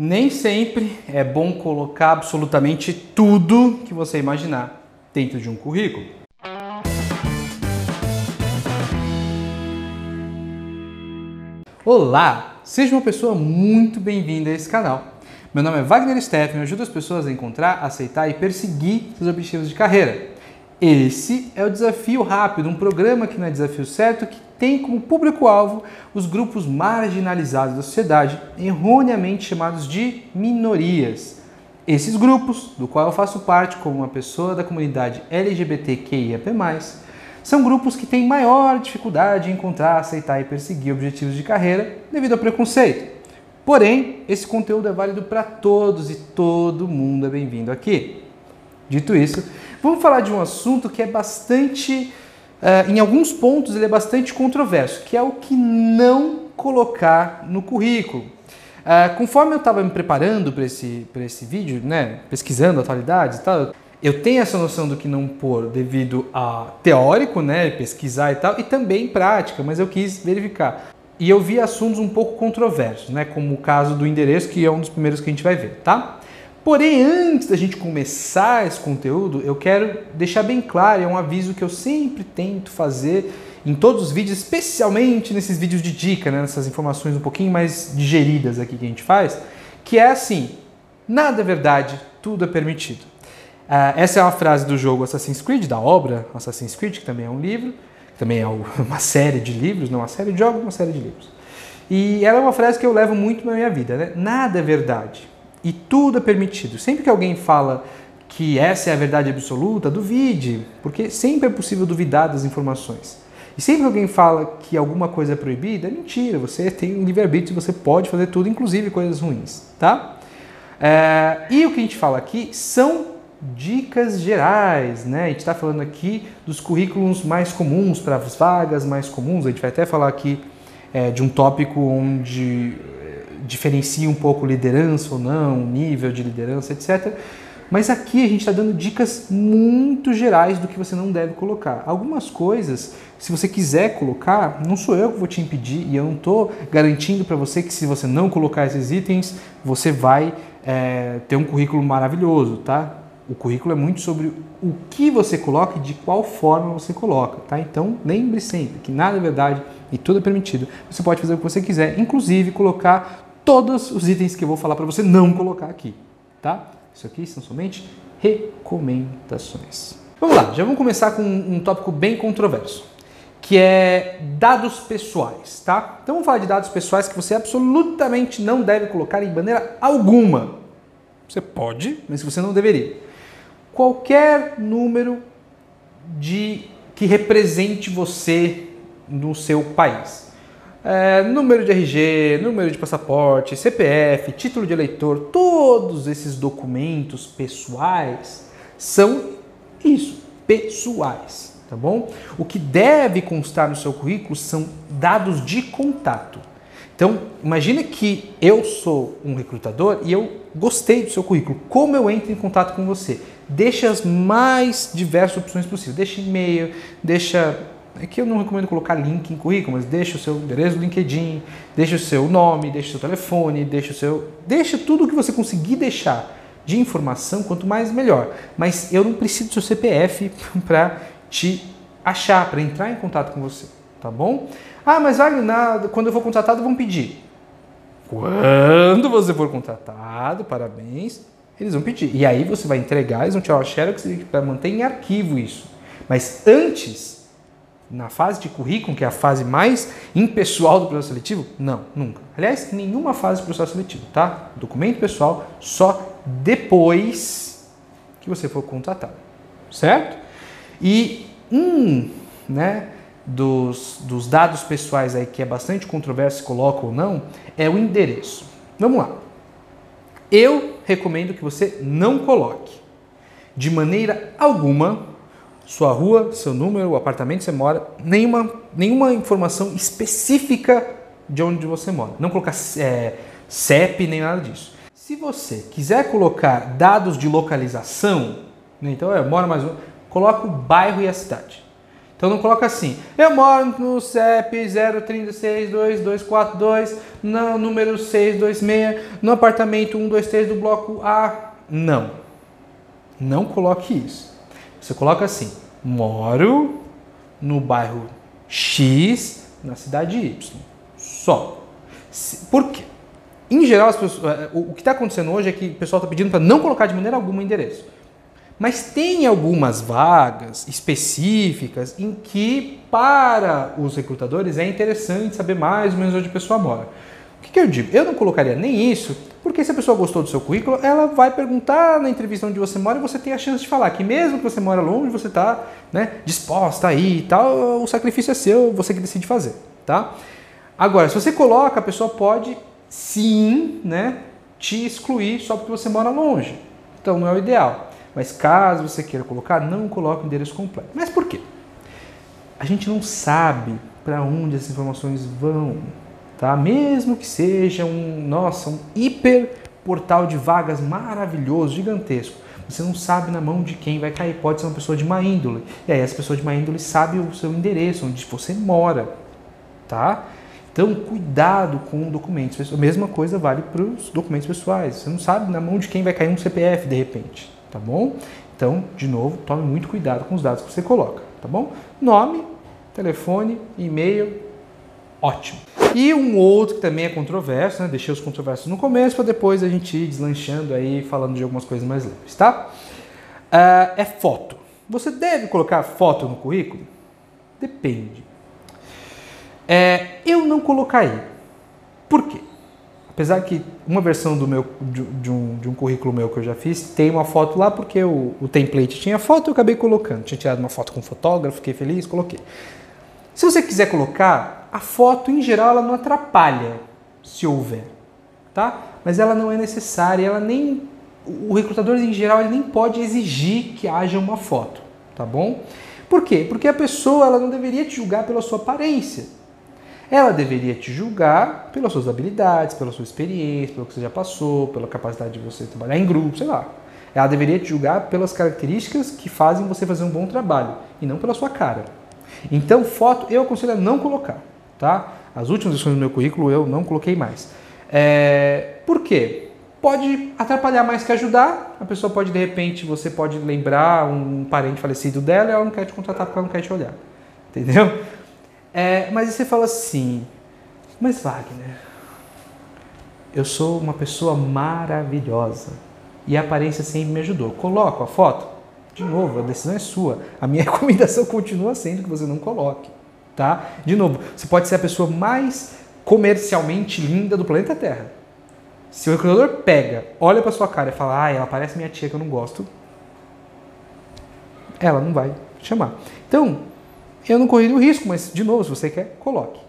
Nem sempre é bom colocar absolutamente tudo que você imaginar dentro de um currículo. Olá, seja uma pessoa muito bem-vinda a esse canal. Meu nome é Wagner Steffen e ajudo as pessoas a encontrar, aceitar e perseguir seus objetivos de carreira. Esse é o Desafio Rápido, um programa que não é desafio certo, que tem como público-alvo os grupos marginalizados da sociedade, erroneamente chamados de minorias. Esses grupos, do qual eu faço parte como uma pessoa da comunidade LGBTQIAP+, são grupos que têm maior dificuldade em encontrar, aceitar e perseguir objetivos de carreira devido ao preconceito. Porém, esse conteúdo é válido para todos e todo mundo é bem-vindo aqui. Dito isso, vamos falar de um assunto que é bastante, uh, em alguns pontos, ele é bastante controverso, que é o que não colocar no currículo. Uh, conforme eu estava me preparando para esse, esse vídeo, né, pesquisando atualidades e tal, eu tenho essa noção do que não pôr devido a teórico, né, pesquisar e tal, e também prática, mas eu quis verificar. E eu vi assuntos um pouco controversos, né, como o caso do endereço, que é um dos primeiros que a gente vai ver, tá? Porém, antes da gente começar esse conteúdo, eu quero deixar bem claro, é um aviso que eu sempre tento fazer em todos os vídeos, especialmente nesses vídeos de dica, né, nessas informações um pouquinho mais digeridas aqui que a gente faz, que é assim: nada é verdade, tudo é permitido. Uh, essa é uma frase do jogo Assassin's Creed, da obra Assassin's Creed, que também é um livro, também é uma série de livros, não uma série de jogos, uma série de livros. E ela é uma frase que eu levo muito na minha vida, né? Nada é verdade e tudo é permitido. Sempre que alguém fala que essa é a verdade absoluta, duvide, porque sempre é possível duvidar das informações. E sempre que alguém fala que alguma coisa é proibida, é mentira. Você tem um livre-arbítrio, você pode fazer tudo, inclusive coisas ruins, tá? É, e o que a gente fala aqui são dicas gerais, né? A gente está falando aqui dos currículos mais comuns para as vagas mais comuns. A gente vai até falar aqui é, de um tópico onde diferencia um pouco liderança ou não, nível de liderança, etc. Mas aqui a gente está dando dicas muito gerais do que você não deve colocar. Algumas coisas, se você quiser colocar, não sou eu que vou te impedir e eu não estou garantindo para você que se você não colocar esses itens, você vai é, ter um currículo maravilhoso, tá? O currículo é muito sobre o que você coloca e de qual forma você coloca, tá? Então lembre sempre que nada é verdade e tudo é permitido. Você pode fazer o que você quiser, inclusive colocar todos os itens que eu vou falar para você não colocar aqui, tá? Isso aqui são somente recomendações. Vamos lá, já vamos começar com um tópico bem controverso, que é dados pessoais, tá? Então vamos falar de dados pessoais que você absolutamente não deve colocar em maneira alguma. Você pode, mas você não deveria. Qualquer número de que represente você no seu país é, número de RG, número de passaporte, CPF, título de eleitor, todos esses documentos pessoais são isso, pessoais, tá bom? O que deve constar no seu currículo são dados de contato. Então, imagine que eu sou um recrutador e eu gostei do seu currículo. Como eu entro em contato com você? Deixa as mais diversas opções possíveis. Deixa e-mail, deixa é que eu não recomendo colocar link em currículo, mas deixa o seu endereço do LinkedIn, deixa o seu nome, deixa o seu telefone, deixa o seu. Deixa tudo o que você conseguir deixar de informação, quanto mais melhor. Mas eu não preciso do seu CPF para te achar, para entrar em contato com você, tá bom? Ah, mas Wagner, nada, quando eu for contratado vão pedir. Quando você for contratado, parabéns, eles vão pedir. E aí você vai entregar, eles vão tirar o xerox para manter em arquivo isso. Mas antes na fase de currículo, que é a fase mais impessoal do processo seletivo? Não, nunca. Aliás, nenhuma fase do processo seletivo, tá? Documento pessoal só depois que você for contratado, certo? E um, né, dos, dos dados pessoais aí que é bastante controverso se coloca ou não, é o endereço. Vamos lá. Eu recomendo que você não coloque de maneira alguma sua rua, seu número, o apartamento que você mora, nenhuma, nenhuma informação específica de onde você mora. Não colocar é, CEP nem nada disso. Se você quiser colocar dados de localização, né, então é, mora mais um, coloca o bairro e a cidade. Então não coloca assim, eu moro no CEP 0362242, no número 626, no apartamento 123 do bloco A. Não. Não coloque isso. Você coloca assim, moro no bairro X, na cidade Y. Só. Por quê? Em geral, pessoas, é, o que está acontecendo hoje é que o pessoal está pedindo para não colocar de maneira alguma endereço. Mas tem algumas vagas específicas em que, para os recrutadores, é interessante saber mais ou menos onde a pessoa mora. Que, que eu digo? Eu não colocaria nem isso, porque se a pessoa gostou do seu currículo, ela vai perguntar na entrevista onde você mora e você tem a chance de falar que mesmo que você mora longe, você está né, disposta aí e tal, o sacrifício é seu, você que decide fazer, tá? Agora, se você coloca, a pessoa pode sim, né, te excluir só porque você mora longe. Então não é o ideal. Mas caso você queira colocar, não coloque o endereço completo. Mas por quê? A gente não sabe para onde as informações vão, tá? Mesmo que seja um, nossa, um hiper portal de vagas maravilhoso, gigantesco. Você não sabe na mão de quem vai cair. Pode ser uma pessoa de má índole. E aí essa pessoa de má índole sabe o seu endereço, onde você mora, tá? Então, cuidado com documentos. A mesma coisa vale para os documentos pessoais. Você não sabe na mão de quem vai cair um CPF de repente tá bom? Então, de novo, tome muito cuidado com os dados que você coloca, tá bom? Nome, telefone, e-mail, ótimo. E um outro que também é controverso, né? Deixei os controversos no começo para depois a gente ir deslanchando aí, falando de algumas coisas mais leves, tá? Uh, é foto. Você deve colocar foto no currículo? Depende. É, eu não colocaria. Por quê? Apesar que uma versão do meu, de, de, um, de um currículo meu que eu já fiz tem uma foto lá porque o, o template tinha foto eu acabei colocando. Tinha tirado uma foto com fotógrafo, fiquei feliz, coloquei. Se você quiser colocar, a foto em geral ela não atrapalha se houver, tá? Mas ela não é necessária, ela nem o recrutador em geral ele nem pode exigir que haja uma foto, tá bom? Por quê? Porque a pessoa ela não deveria te julgar pela sua aparência. Ela deveria te julgar pelas suas habilidades, pela sua experiência, pelo que você já passou, pela capacidade de você trabalhar em grupo, sei lá. Ela deveria te julgar pelas características que fazem você fazer um bom trabalho e não pela sua cara. Então, foto eu aconselho a não colocar, tá? As últimas edições do meu currículo eu não coloquei mais. É... Por quê? Pode atrapalhar mais que ajudar. A pessoa pode, de repente, você pode lembrar um parente falecido dela e ela não quer te contratar porque ela não quer te olhar. Entendeu? É, mas você fala assim, mas Wagner, eu sou uma pessoa maravilhosa e a aparência sempre me ajudou. Coloco a foto? De novo, a decisão é sua. A minha recomendação continua sendo que você não coloque, tá? De novo, você pode ser a pessoa mais comercialmente linda do planeta Terra. Se o recrutador pega, olha para sua cara e fala, ah, ela parece minha tia que eu não gosto, ela não vai chamar. Então, eu não corri o risco, mas, de novo, se você quer, coloque.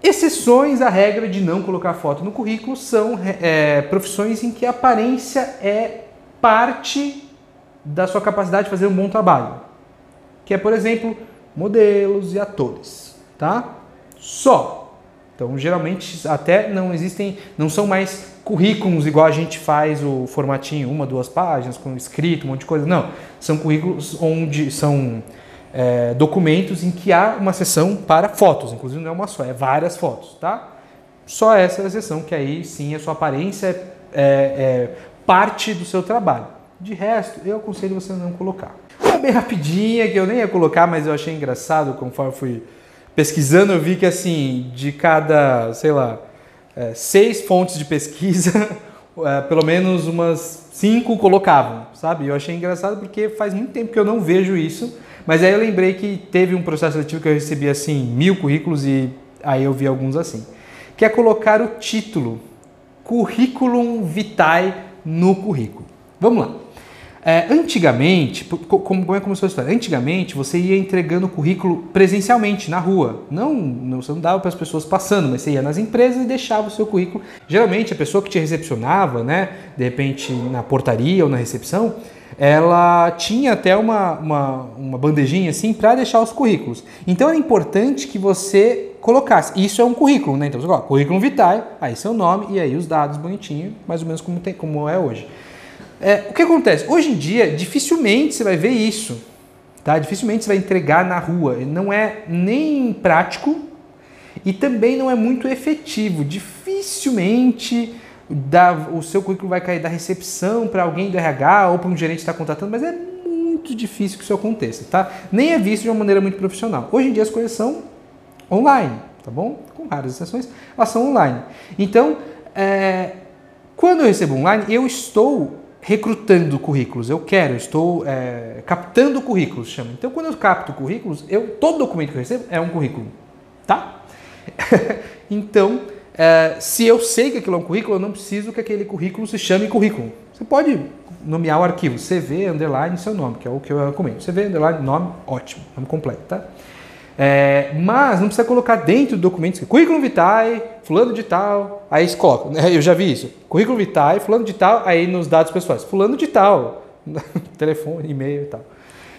Exceções à regra de não colocar foto no currículo são é, profissões em que a aparência é parte da sua capacidade de fazer um bom trabalho. Que é, por exemplo, modelos e atores, tá? Só. Então, geralmente, até não existem, não são mais currículos igual a gente faz o formatinho, uma, duas páginas, com escrito, um monte de coisa. Não. São currículos onde são é, documentos em que há uma seção para fotos, inclusive não é uma só, é várias fotos, tá? Só essa é a seção que aí sim a sua aparência é, é, é parte do seu trabalho. De resto, eu aconselho você não colocar. Uma bem rapidinha que eu nem ia colocar, mas eu achei engraçado conforme fui pesquisando, eu vi que assim, de cada, sei lá, é, seis fontes de pesquisa, é, pelo menos umas cinco colocavam, sabe? Eu achei engraçado porque faz muito tempo que eu não vejo isso mas aí eu lembrei que teve um processo seletivo que eu recebi assim mil currículos e aí eu vi alguns assim, que é colocar o título Curriculum Vitae no currículo. Vamos lá. É, antigamente, como, é começou a história? Antigamente você ia entregando o currículo presencialmente na rua. Não, não você não dava para as pessoas passando, mas você ia nas empresas e deixava o seu currículo. Geralmente a pessoa que te recepcionava, né, de repente na portaria ou na recepção, ela tinha até uma, uma, uma bandejinha assim para deixar os currículos. Então é importante que você colocasse. Isso é um currículo, né? Então você coloca currículo vitae, aí seu nome e aí os dados bonitinho, mais ou menos como, tem, como é hoje. É, o que acontece? Hoje em dia, dificilmente você vai ver isso. Tá? Dificilmente você vai entregar na rua. Não é nem prático e também não é muito efetivo. Dificilmente dá, o seu currículo vai cair da recepção para alguém do RH ou para um gerente que está contratando, mas é muito difícil que isso aconteça, tá? Nem é visto de uma maneira muito profissional. Hoje em dia as coisas são online, tá bom? Com raras exceções, elas são online. Então, é, quando eu recebo online, eu estou recrutando currículos, eu quero, eu estou é, captando currículos, chama. Então, quando eu capto currículos, eu, todo documento que eu recebo é um currículo, tá? então, é, se eu sei que aquilo é um currículo, eu não preciso que aquele currículo se chame currículo. Você pode nomear o arquivo CV, underline, seu nome, que é o que eu recomendo. CV, underline, nome, ótimo, nome completo, tá? É, mas não precisa colocar dentro do documento currículo vitae, fulano de tal, aí eles colocam, né? eu já vi isso, currículo vitae, fulano de tal, aí nos dados pessoais, fulano de tal, telefone, e-mail e tal.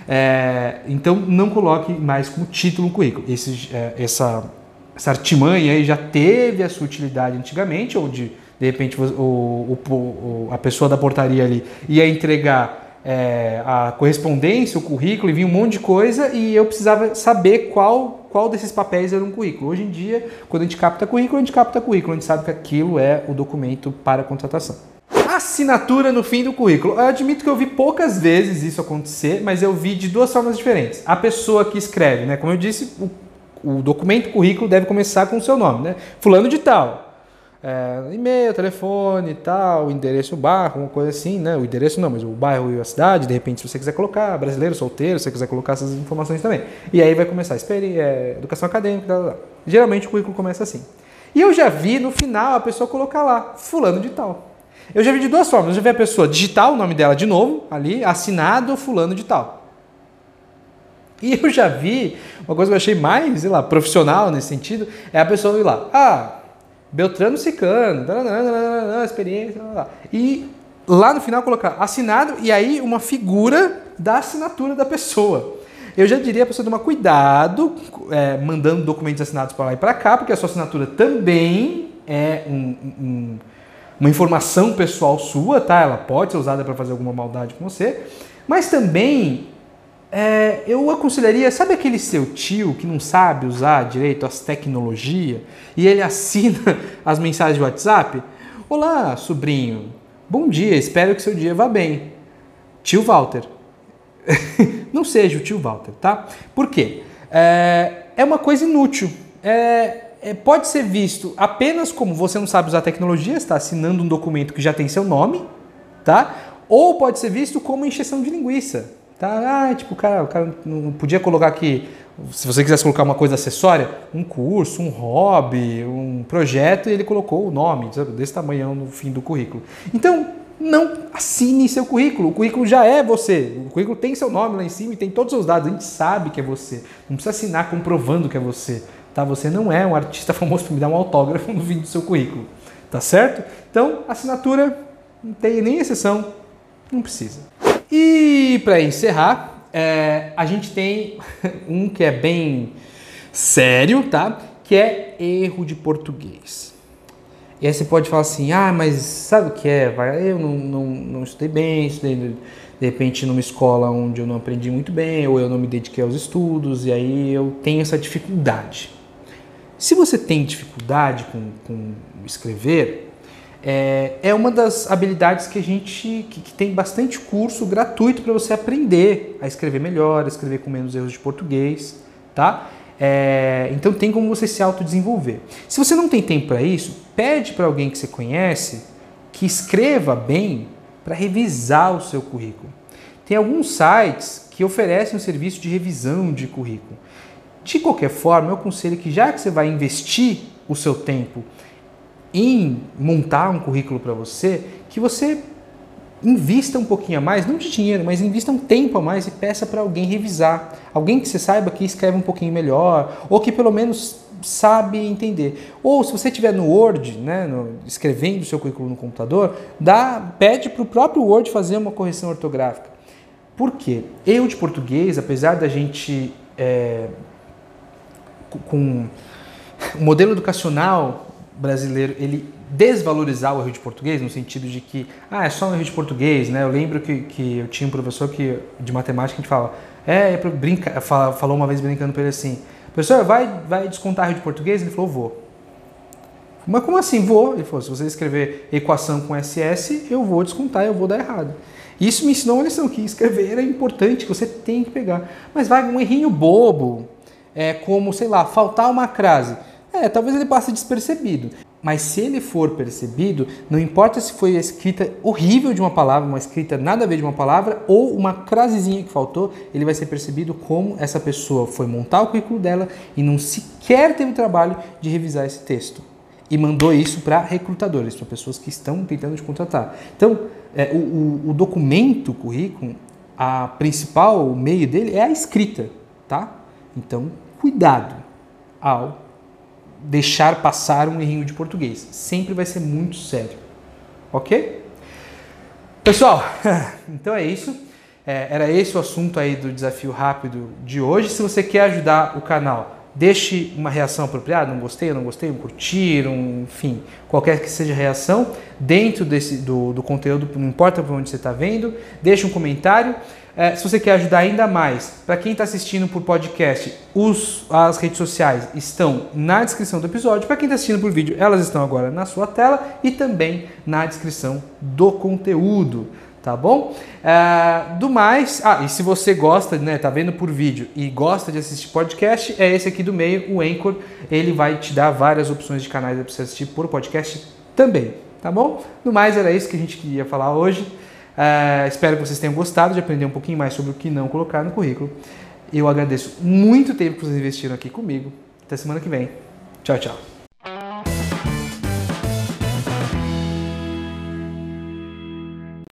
É, então não coloque mais como título um currículo. Esse, é, essa, essa artimanha aí já teve a sua utilidade antigamente, ou de, de repente o, o, o, a pessoa da portaria ali ia entregar é, a correspondência, o currículo, e vinha um monte de coisa e eu precisava saber qual, qual desses papéis era um currículo. Hoje em dia, quando a gente capta currículo, a gente capta currículo, a gente sabe que aquilo é o documento para a contratação. Assinatura no fim do currículo. Eu admito que eu vi poucas vezes isso acontecer, mas eu vi de duas formas diferentes. A pessoa que escreve, né? Como eu disse, o, o documento currículo deve começar com o seu nome, né? Fulano de tal é, e-mail, telefone e tal, endereço, bairro, uma coisa assim, né? O endereço não, mas o bairro e a cidade, de repente, se você quiser colocar, brasileiro, solteiro, se você quiser colocar essas informações também. E aí vai começar a é, educação acadêmica, tal, tal. geralmente o currículo começa assim. E eu já vi no final a pessoa colocar lá, fulano de tal. Eu já vi de duas formas. Eu já vi a pessoa digitar o nome dela de novo, ali, assinado fulano de tal. E eu já vi, uma coisa que eu achei mais, sei lá, profissional nesse sentido, é a pessoa ir lá, ah, Beltrano Cicano, experiência, e lá no final colocar assinado e aí uma figura da assinatura da pessoa. Eu já diria para você tomar cuidado é, mandando documentos assinados para lá e para cá, porque a sua assinatura também é um, um, uma informação pessoal sua, tá? Ela pode ser usada para fazer alguma maldade com você, mas também é, eu aconselharia, sabe aquele seu tio que não sabe usar direito as tecnologias e ele assina as mensagens de WhatsApp? Olá, sobrinho. Bom dia, espero que seu dia vá bem. Tio Walter. não seja o tio Walter, tá? Por quê? É, é uma coisa inútil. É, é, pode ser visto apenas como você não sabe usar tecnologia, está assinando um documento que já tem seu nome, tá? Ou pode ser visto como encheção de linguiça. Tá? Ah, tipo, cara, o cara não podia colocar aqui, se você quisesse colocar uma coisa acessória, um curso, um hobby, um projeto, e ele colocou o nome, sabe, desse tamanho no fim do currículo. Então, não assine seu currículo. O currículo já é você. O currículo tem seu nome lá em cima e tem todos os seus dados. A gente sabe que é você. Não precisa assinar comprovando que é você. Tá? Você não é um artista famoso para me dar um autógrafo no fim do seu currículo. Tá certo? Então, assinatura não tem nem exceção. Não precisa. E para encerrar, é, a gente tem um que é bem sério, tá? Que é erro de português. E aí você pode falar assim, ah, mas sabe o que é? Eu não, não, não estudei bem, estudei de repente numa escola onde eu não aprendi muito bem, ou eu não me dediquei aos estudos, e aí eu tenho essa dificuldade. Se você tem dificuldade com, com escrever, é, é uma das habilidades que a gente que, que tem bastante curso gratuito para você aprender a escrever melhor, a escrever com menos erros de português, tá? É, então tem como você se autodesenvolver. Se você não tem tempo para isso, pede para alguém que você conhece que escreva bem para revisar o seu currículo. Tem alguns sites que oferecem um serviço de revisão de currículo. De qualquer forma, eu aconselho que já que você vai investir o seu tempo em montar um currículo para você, que você invista um pouquinho a mais, não de dinheiro, mas invista um tempo a mais e peça para alguém revisar. Alguém que você saiba que escreve um pouquinho melhor, ou que pelo menos sabe entender. Ou se você tiver no Word, né, no, escrevendo o seu currículo no computador, dá, pede para o próprio Word fazer uma correção ortográfica. Por quê? Eu de português, apesar da gente é, com o modelo educacional brasileiro ele desvalorizar o erro de português no sentido de que ah é só um erro de português né eu lembro que, que eu tinha um professor que de matemática que a gente fala É, brinca, falou uma vez brincando para ele assim, professor, vai, vai descontar de português? Ele falou, vou. Mas como assim vou? Ele falou, se você escrever equação com SS, eu vou descontar, eu vou dar errado. Isso me ensinou uma lição que escrever é importante, que você tem que pegar. Mas vai um errinho bobo, é como, sei lá, faltar uma crase. É, talvez ele passe despercebido. Mas se ele for percebido, não importa se foi a escrita horrível de uma palavra, uma escrita nada a ver de uma palavra, ou uma crasezinha que faltou, ele vai ser percebido como essa pessoa foi montar o currículo dela e não sequer teve o trabalho de revisar esse texto. E mandou isso para recrutadores, para pessoas que estão tentando te contratar. Então, é, o, o, o documento, o currículo, a principal meio dele é a escrita, tá? Então, cuidado ao deixar passar um errinho de português. Sempre vai ser muito sério. Ok? Pessoal, então é isso. É, era esse o assunto aí do desafio rápido de hoje. Se você quer ajudar o canal, deixe uma reação apropriada, não gostei, não gostei, um curtir, um, enfim, qualquer que seja a reação dentro desse, do, do conteúdo, não importa por onde você está vendo, deixe um comentário. É, se você quer ajudar ainda mais, para quem está assistindo por podcast, os, as redes sociais estão na descrição do episódio. Para quem está assistindo por vídeo, elas estão agora na sua tela e também na descrição do conteúdo tá bom? É, do mais, ah, e se você gosta, né, tá vendo por vídeo e gosta de assistir podcast, é esse aqui do meio, o Anchor, ele vai te dar várias opções de canais para você assistir por podcast também, tá bom? No mais, era isso que a gente queria falar hoje. Uh, espero que vocês tenham gostado de aprender um pouquinho mais sobre o que não colocar no currículo. Eu agradeço muito tempo que vocês investiram aqui comigo. Até semana que vem. Tchau, tchau.